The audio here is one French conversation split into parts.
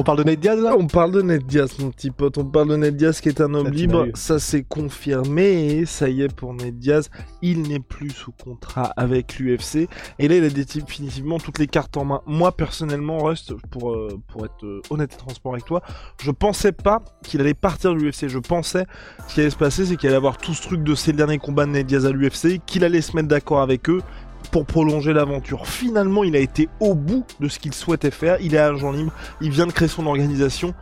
On parle de Nate Diaz là On parle de Ned Diaz, mon petit pote. On parle de Ned Diaz qui est un homme Ça, libre. Ça s'est confirmé. Et ça y est pour Ned Diaz. Il n'est plus sous contrat avec l'UFC. Et là, il a définitivement toutes les cartes en main. Moi, personnellement, Rust, pour, euh, pour être euh, honnête et transparent avec toi, je pensais pas qu'il allait partir de l'UFC. Je pensais ce qui allait se passer, c'est qu'il allait avoir tout ce truc de ces derniers combats de Ned Diaz à l'UFC, qu'il allait se mettre d'accord avec eux pour prolonger l'aventure. Finalement, il a été au bout de ce qu'il souhaitait faire. Il est agent libre. Il vient de créer son organisation.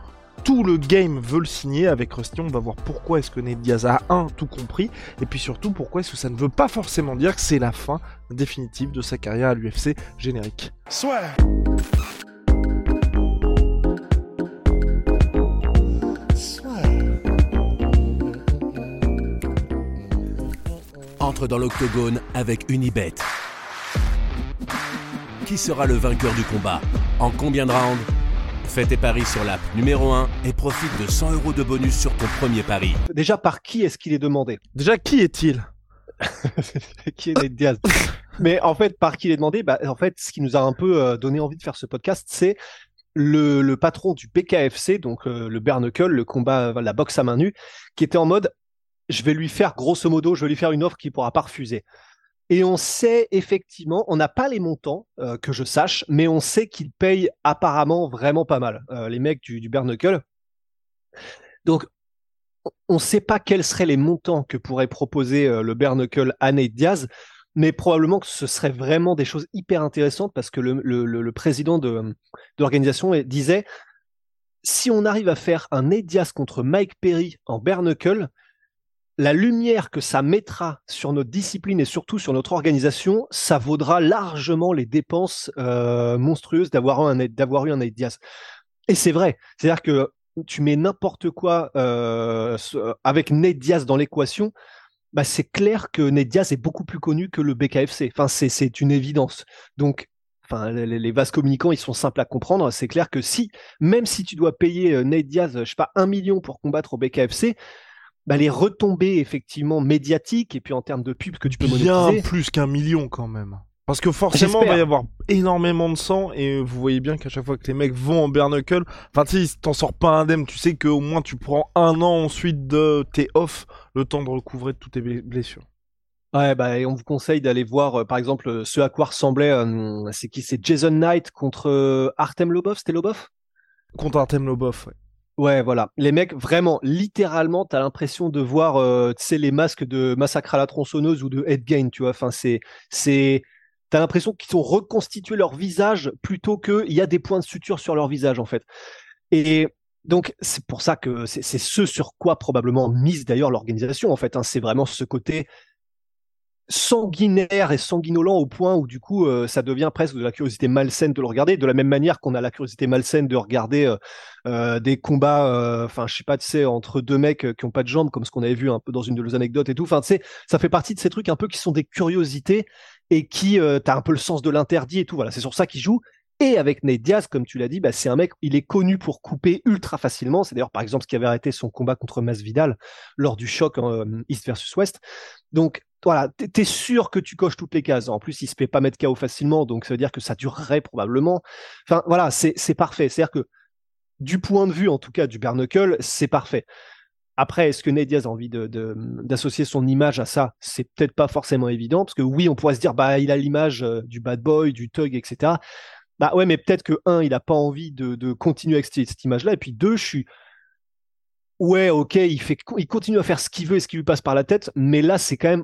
Tout le game veut le signer avec Rusty. On va voir pourquoi est-ce que Ned Diaz a un tout compris. Et puis surtout, pourquoi est-ce que ça ne veut pas forcément dire que c'est la fin définitive de sa carrière à l'UFC générique. Entre dans l'octogone avec Unibet. Qui sera le vainqueur du combat. En combien de rounds? Fais tes paris sur l'app numéro 1 et profite de 100 euros de bonus sur ton premier pari. Déjà, par qui est-ce qu'il est demandé? Déjà, qui est-il? Qui est Nate Diaz? Mais en fait, par qui il est demandé? Bah, En fait, ce qui nous a un peu euh, donné envie de faire ce podcast, c'est le, le patron du BKFC, donc euh, le bare knuckle, le combat, euh, la boxe à main nue, qui était en mode je vais lui faire grosso modo, je vais lui faire une offre qu'il pourra pas refuser. Et on sait effectivement, on n'a pas les montants euh, que je sache, mais on sait qu'il paye apparemment vraiment pas mal, euh, les mecs du, du. Donc, on ne sait pas quels seraient les montants que pourrait proposer euh, le bare à Nate Diaz, mais probablement que ce serait vraiment des choses hyper intéressantes parce que le, président de, l'organisation disait si on arrive à faire un Nate Diaz contre Mike Perry en bare la lumière que ça mettra sur notre discipline et surtout sur notre organisation, ça vaudra largement les dépenses euh, monstrueuses d'avoir un, d'avoir eu un Nate Diaz. Et c'est vrai, c'est-à-dire que tu mets n'importe quoi euh, avec Nate Diaz dans l'équation, bah c'est clair que Nate Diaz est beaucoup plus connu que le BKFC. Enfin, c'est, une évidence. Donc, enfin, les, les vases communicants, ils sont simples à comprendre. C'est clair que si, même si tu dois payer euh, Nate Diaz, je sais pas, un million pour combattre au BKFC, bah, les retombées effectivement médiatiques et puis en termes de pub que tu peux Bien monétiser. plus qu'un million quand même. Parce que forcément, il va y avoir énormément de sang et vous voyez bien qu'à chaque fois que les mecs vont en bare knuckle, enfin tu sais, t'en sors pas indemne, tu sais qu'au moins tu prends un an ensuite de tes off, le temps de recouvrer de toutes tes ble- blessures. Ouais, bah, et on vous conseille d'aller voir, euh, par exemple, euh, ce à quoi ressemblait, euh, c'est qui? C'est Jason Knight contre euh, Artem Lobov, c'était Lobov? Contre Artem Lobov, ouais. Ouais, voilà. Les mecs, vraiment, littéralement, t'as l'impression de voir, euh, tu sais, les masques de Massacre à la tronçonneuse ou de Headgain, tu vois. Enfin, c'est, c'est, t'as l'impression qu'ils ont reconstitué leur visage plutôt que il y a des points de suture sur leur visage, en fait. Et donc, c'est pour ça que c'est c'est ce sur quoi probablement mise d'ailleurs l'organisation, en fait. hein. C'est vraiment ce côté sanguinaire et sanguinolent au point où du coup euh, ça devient presque de la curiosité malsaine de le regarder de la même manière qu'on a la curiosité malsaine de regarder euh, euh, des combats euh, enfin je sais pas tu sais entre deux mecs euh, qui ont pas de jambes comme ce qu'on avait vu un peu dans une de nos anecdotes et tout enfin tu sais ça fait partie de ces trucs un peu qui sont des curiosités et qui t'as un peu le sens de l'interdit et tout voilà c'est sur ça qu'il joue et avec Nate Diaz, comme tu l'as dit, bah, c'est un mec, il est connu pour couper ultra facilement. C'est d'ailleurs, par exemple, ce qui avait arrêté son combat contre Masvidal lors du choc euh, East versus West. Donc, voilà, t'es sûr que tu coches toutes les cases. En plus, il se fait pas mettre KO facilement, donc ça veut dire que ça durerait probablement. Enfin, voilà, c'est parfait. C'est-à-dire que du point de vue, en tout cas, du bare knuckle, c'est parfait. Après, est-ce que Nate Diaz a envie d'associer son image à ça? C'est peut-être pas forcément évident, parce que oui, on pourrait se dire, bah, il a l'image euh, du bad boy, du thug, etc. Bah ouais, mais peut-être que un, il a pas envie de, de continuer avec cette, cette image-là, et puis deux, je suis ouais, ok, il fait, il continue à faire ce qu'il veut et ce qui lui passe par la tête, mais là, c'est quand même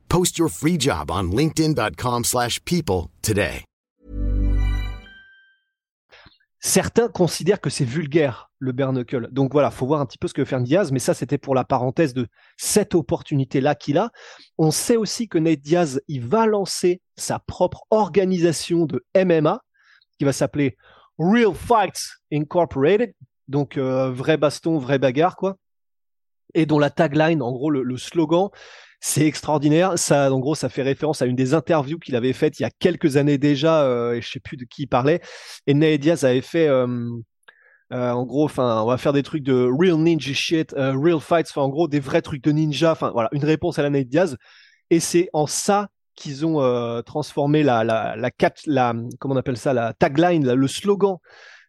Post your free job on linkedin.com/people slash people today. Certains considèrent que c'est vulgaire le bare knuckle. Donc voilà, faut voir un petit peu ce que fait Diaz, mais ça c'était pour la parenthèse de cette opportunité-là qu'il a. On sait aussi que Nate Diaz, il va lancer sa propre organisation de MMA qui va s'appeler Real Fights Incorporated. Donc euh, vrai baston, vraie bagarre quoi. Et dont la tagline, en gros le slogan, c'est extraordinaire. Ça, en gros, ça fait référence à une des interviews qu'il avait faites il y a quelques années déjà, euh, et je sais plus de qui il parlait. Et Nate Diaz avait fait, euh, euh, en gros, enfin, on va faire des trucs de real ninja shit, euh, real fights, en gros, des vrais trucs de ninja. Enfin, voilà, une réponse à la Nate Diaz. Et c'est en ça qu'ils ont transformé la, la, la, la, comment on appelle ça, la tagline, le slogan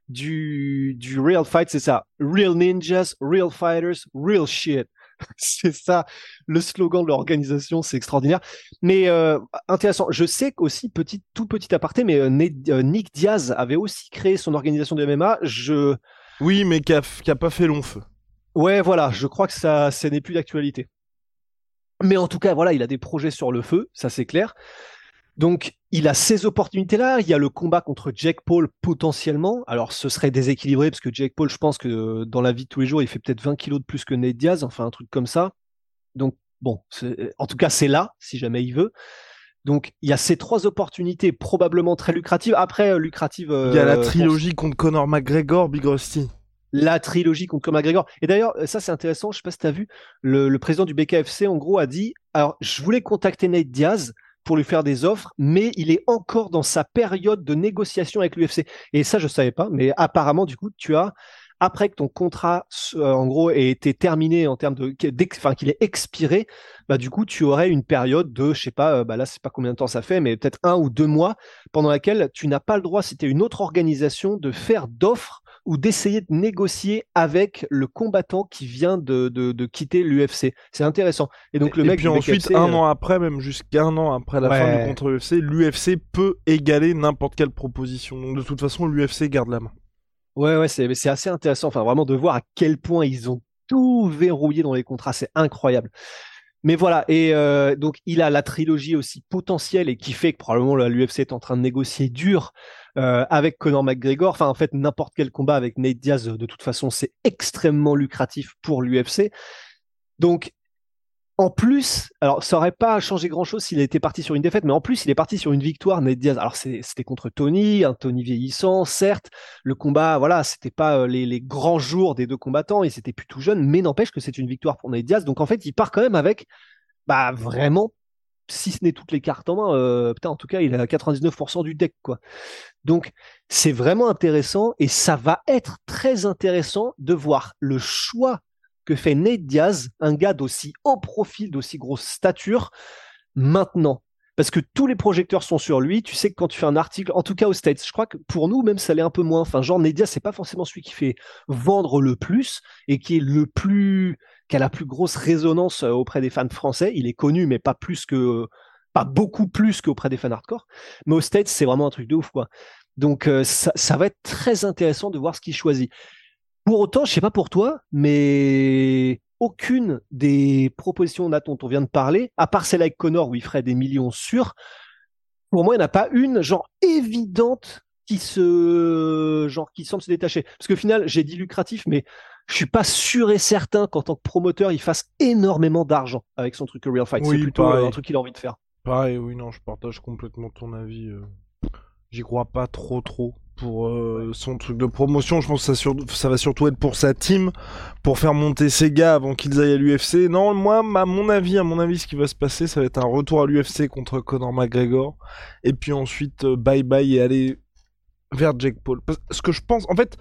du, du real fight, c'est ça. Real ninjas, real fighters, real shit. c'est ça le slogan de l'organisation, c'est extraordinaire. Mais euh, intéressant, je sais qu'aussi, petit, tout petit aparté, mais euh, euh, Nick Diaz avait aussi créé son organisation de MMA. Je, Oui, mais qui a, qui a pas fait long feu. Ouais, voilà, je crois que ça, ça n'est plus d'actualité. Mais en tout cas, voilà, il a des projets sur le feu, ça c'est clair. Donc, il a ces opportunités-là. Il y a le combat contre Jake Paul potentiellement. Alors, ce serait déséquilibré parce que Jake Paul, je pense que euh, dans la vie de tous les jours, il fait peut-être 20 kilos de plus que Nate Diaz, enfin un truc comme ça. Donc, bon, en tout cas, c'est là, si jamais il veut. Donc, il y a ces trois opportunités probablement très lucratives. Après, euh, lucratives. Il y a la euh, trilogie contre Conor McGregor, Big Rusty. la trilogie contre Conor McGregor. Et d'ailleurs, ça c'est intéressant, je sais pas si tu as vu, le, le président du BKFC en gros a dit, alors je voulais contacter Nate Diaz pour lui faire des offres, mais il est encore dans sa période de négociation avec l'UFC. Et ça je savais pas, mais apparemment du coup tu as après que ton contrat euh, en gros ait été terminé en termes de enfin qu'il ait expiré, bah du coup tu aurais une période de je sais pas euh, bah là c'est pas combien de temps ça fait mais peut-être un ou deux mois pendant laquelle tu n'as pas le droit si tu es une autre organisation de faire d'offres ou d'essayer de négocier avec le combattant qui vient de, de, de quitter l'UFC. C'est intéressant. Et donc le et mec puis ensuite, BKFC, un euh, an après, même jusqu'un an après la fin du contre UFC, l'UFC peut égaler n'importe quelle proposition. Donc de toute façon, l'UFC garde la main. Ouais, ouais, c'est c'est assez intéressant. Enfin, vraiment de voir à quel point ils ont tout verrouillé dans les contrats, c'est incroyable. Mais voilà, et euh, donc il a la trilogie aussi potentielle et qui fait que probablement l'UFC est en train de négocier dur euh, avec Conor McGregor. Enfin, en fait, n'importe quel combat avec Nate Diaz, de toute façon, c'est extrêmement lucratif pour l'UFC. Donc, en plus, alors ça aurait pas changé grand chose s'il était parti sur une défaite, mais en plus il est parti sur une victoire. Nate Diaz, alors c'était contre Tony, un Tony vieillissant, certes. Le combat, voilà, c'était pas euh, les, grands jours des deux combattants, ils étaient plus tout jeunes, mais n'empêche que c'est une victoire pour Nate Diaz. Donc en fait, il part quand même avec, bah vraiment, si ce n'est toutes les cartes en main, euh, putain, en tout cas, il a 99% du deck. Donc c'est vraiment intéressant et ça va être très intéressant de voir le choix que fait Nate Diaz, un gars d'aussi haut profil, d'aussi grosse stature, maintenant. Parce que tous les projecteurs sont sur lui. Tu sais que quand tu fais un article, en tout cas aux States, je crois que pour nous, même ça l'est un peu moins. Enfin, genre, Nate Diaz, c'est pas forcément celui qui fait vendre le plus et qui est le plus, qui a la plus grosse résonance euh, auprès des fans français. Il est connu, mais pas plus que, pas beaucoup plus qu'auprès des fans hardcore. Mais aux States, c'est vraiment un truc de ouf, quoi. Donc, euh, ça, ça va être très intéressant de voir ce qu'il choisit. Pour autant, je sais pas pour toi, mais aucune des propositions dont on vient de parler, à part celle avec Connor où il ferait des millions sûrs, pour moi, il n'y en a pas une genre évidente qui se genre qui semble se détacher. Parce que au final, j'ai dit lucratif, mais je suis pas sûr et certain qu'en tant que promoteur, il fasse énormément d'argent avec son truc Real Fight. Oui, C'est plutôt pareil. euh, un truc qu'il a envie de faire. Pareil, oui, non, je partage complètement ton avis. euh. J'y crois pas trop, trop pour euh, son truc de promotion. Je pense que ça, sur- ça va surtout être pour sa team, pour faire monter ses gars avant qu'ils aillent à l'UFC. Non, moi, à mon avis, à mon avis, ce qui va se passer, ça va être un retour à l'UFC contre Conor McGregor, et puis ensuite euh, bye bye et aller vers Jake Paul. Parce ce que je pense, en fait,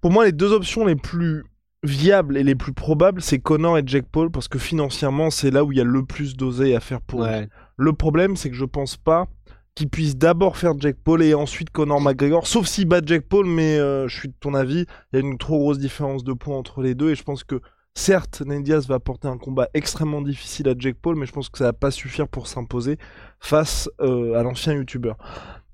pour moi, les deux options les plus viables et les plus probables, c'est Conor et Jake Paul, parce que financièrement, c'est là où il y a le plus d'oseille à faire pour lui. Le problème, c'est que je pense pas qu'il puisse d'abord faire Jack Paul et ensuite Conor McGregor, sauf s'il bat Jack Paul, mais euh, je suis de ton avis, il y a une trop grosse différence de points entre les deux, et je pense que certes, Nate Diaz va apporter un combat extrêmement difficile à Jack Paul, mais je pense que ça va pas suffire pour s'imposer face euh, à l'ancien YouTuber.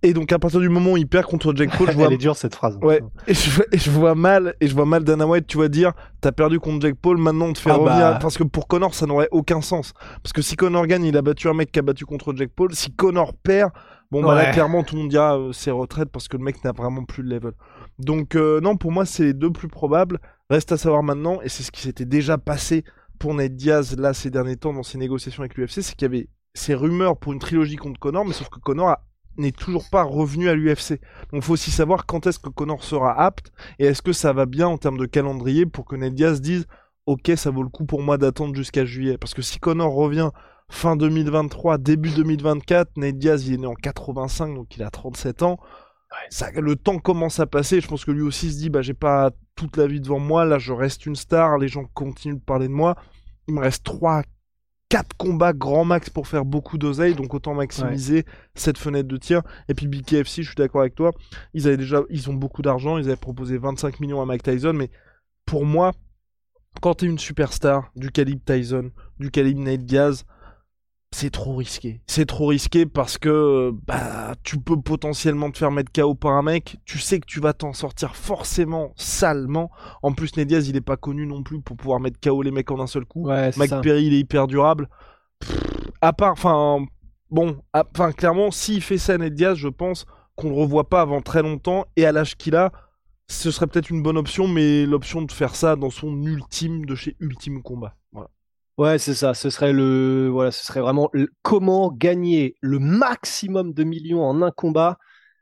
Et donc à partir du moment où il perd contre Jake Paul, je vois Elle est dure cette phrase. Ouais, et je, et je vois mal, et je vois mal Dana White, tu vas dire, t'as perdu contre Jake Paul, maintenant on te fait Ah revenir. bah. Parce que pour Connor, ça n'aurait aucun sens. Parce que si Connor gagne, il a battu un mec qui a battu contre Jake Paul. Si Connor perd, bon bah là Ouais. clairement tout le monde dira euh, c'est retraite parce que le mec n'a vraiment plus de level. Donc euh, non, pour moi c'est les deux plus probables. Reste à savoir maintenant, et c'est ce qui s'était déjà passé pour Nate Diaz là ces derniers temps dans ses négociations avec l'UFC, c'est qu'il y avait ces rumeurs pour une trilogie contre Connor, mais sauf que Connor a- n'est toujours pas revenu à l'UFC. Donc faut aussi savoir quand est-ce que Connor sera apte et est-ce que ça va bien en termes de calendrier pour que Ned Diaz dise ok ça vaut le coup pour moi d'attendre jusqu'à juillet. Parce que si Connor revient fin 2023, début 2024, Ned Diaz il est né en 85 donc il a 37 ans. Ça, le temps commence à passer, je pense que lui aussi se dit bah j'ai pas toute la vie devant moi, là je reste une star, les gens continuent de parler de moi. Il me reste 3 4 combats grand max pour faire beaucoup d'oseille, donc autant maximiser cette fenêtre de tir. Et puis BKFC, je suis d'accord avec toi, ils avaient déjà, ils ont beaucoup d'argent, ils avaient proposé 25 millions à Mike Tyson, mais pour moi, quand t'es une superstar du calibre Tyson, du calibre Nate Diaz, c'est trop risqué. C'est trop risqué parce que bah tu peux potentiellement te faire mettre KO par un mec, tu sais que tu vas t'en sortir forcément salement. En plus Nate Diaz, il est pas connu non plus pour pouvoir mettre KO les mecs en un seul coup. Ouais, c'est Mike ça. Perry, il est hyper durable. Pff, à part, enfin, bon, enfin, clairement, s'il fait ça, Ned Diaz, je pense qu'on le revoit pas avant très longtemps. Et à l'âge qu'il a, ce serait peut-être une bonne option, mais l'option de faire ça dans son ultime de chez Ultime Combat. Ouais, c'est ça. Ce serait le, voilà, ce serait vraiment le- comment gagner le maximum de millions en un combat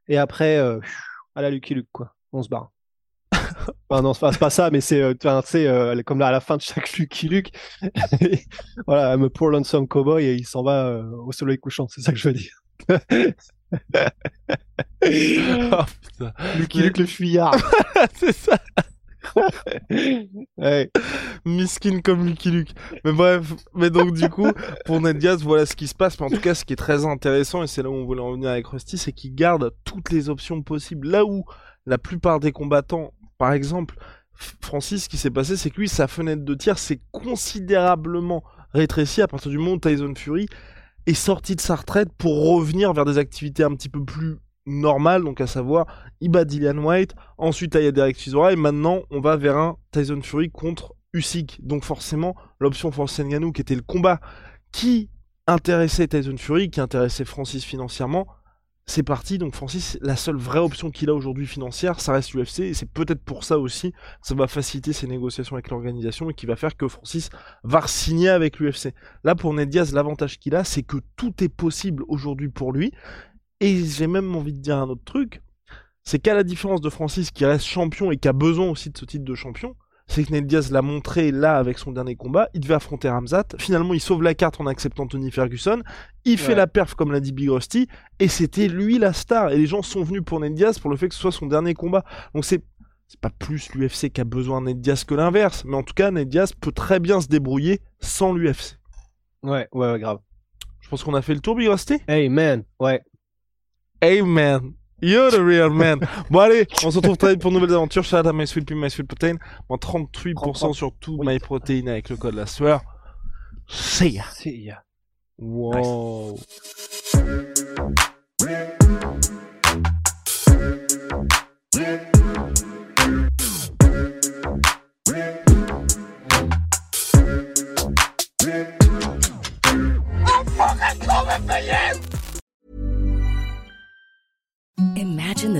et après, euh, à la Lucky Luke, quoi. On se barre. Enfin, non, c'est pas, ça, mais c'est, euh, euh, comme là, à la fin de chaque Lucky Luke, voilà, I'm a poor lonesome cowboy et il s'en va euh, au soleil couchant. C'est ça que je veux dire. Oh. Lucky Luke le fuyard. c'est ça, Miskin comme Lucky Luke. Mais bref, mais donc du coup, pour Ned Diaz, voilà ce qui se passe. Mais en tout cas, ce qui est très intéressant, et c'est là où on voulait en venir avec Rusty, c'est qu'il garde toutes les options possibles. Là où la plupart des combattants, par exemple, Francis, ce qui s'est passé, c'est que lui, sa fenêtre de tir s'est considérablement rétrécie à partir du moment où Tyson Fury est sorti de sa retraite pour revenir vers des activités un petit peu plus normales, donc à savoir, il bat Dillian White, ensuite il y Derek Chisora, et maintenant on va vers un Tyson Fury contre Usyk. Donc forcément, l'option Francis Ngannou, qui était le combat qui intéressait Tyson Fury, qui intéressait Francis financièrement, c'est parti. Donc Francis, la seule vraie option qu'il a aujourd'hui financière, ça reste l'UFC, et c'est peut-être pour ça aussi que ça va faciliter ses négociations avec l'organisation et qui va faire que Francis va signer avec l'UFC. Là, pour Ned Diaz, l'avantage qu'il a, c'est que tout est possible aujourd'hui pour lui. Et j'ai même envie de dire un autre truc, c'est qu'à la différence de Francis qui reste champion et qui a besoin aussi de ce titre de champion, c'est que Ned Diaz l'a montré là avec son dernier combat, il devait affronter Ramzat, finalement il sauve la carte en acceptant Tony Ferguson, il fait la perf comme l'a dit Big Rusty, et c'était lui la star, et les gens sont venus pour Ned Diaz pour le fait que ce soit son dernier combat. Donc c'est c'est pas plus l'UFC qui a besoin de Ned Diaz que l'inverse, mais en tout cas Ned Diaz peut très bien se débrouiller sans l'UFC. Ouais, ouais, ouais, grave. Je pense qu'on a fait le tour Big Rusty? Hey man, ouais. Hey man, you're the real man. bon allez, on se retrouve très vite pour nouvelles aventures. Shout out à My Sweet Pea, My Sweet Protein. Moins 38% sur tout Oui. My Protein avec le code la sueur. See ya. C'est yeah. Wow.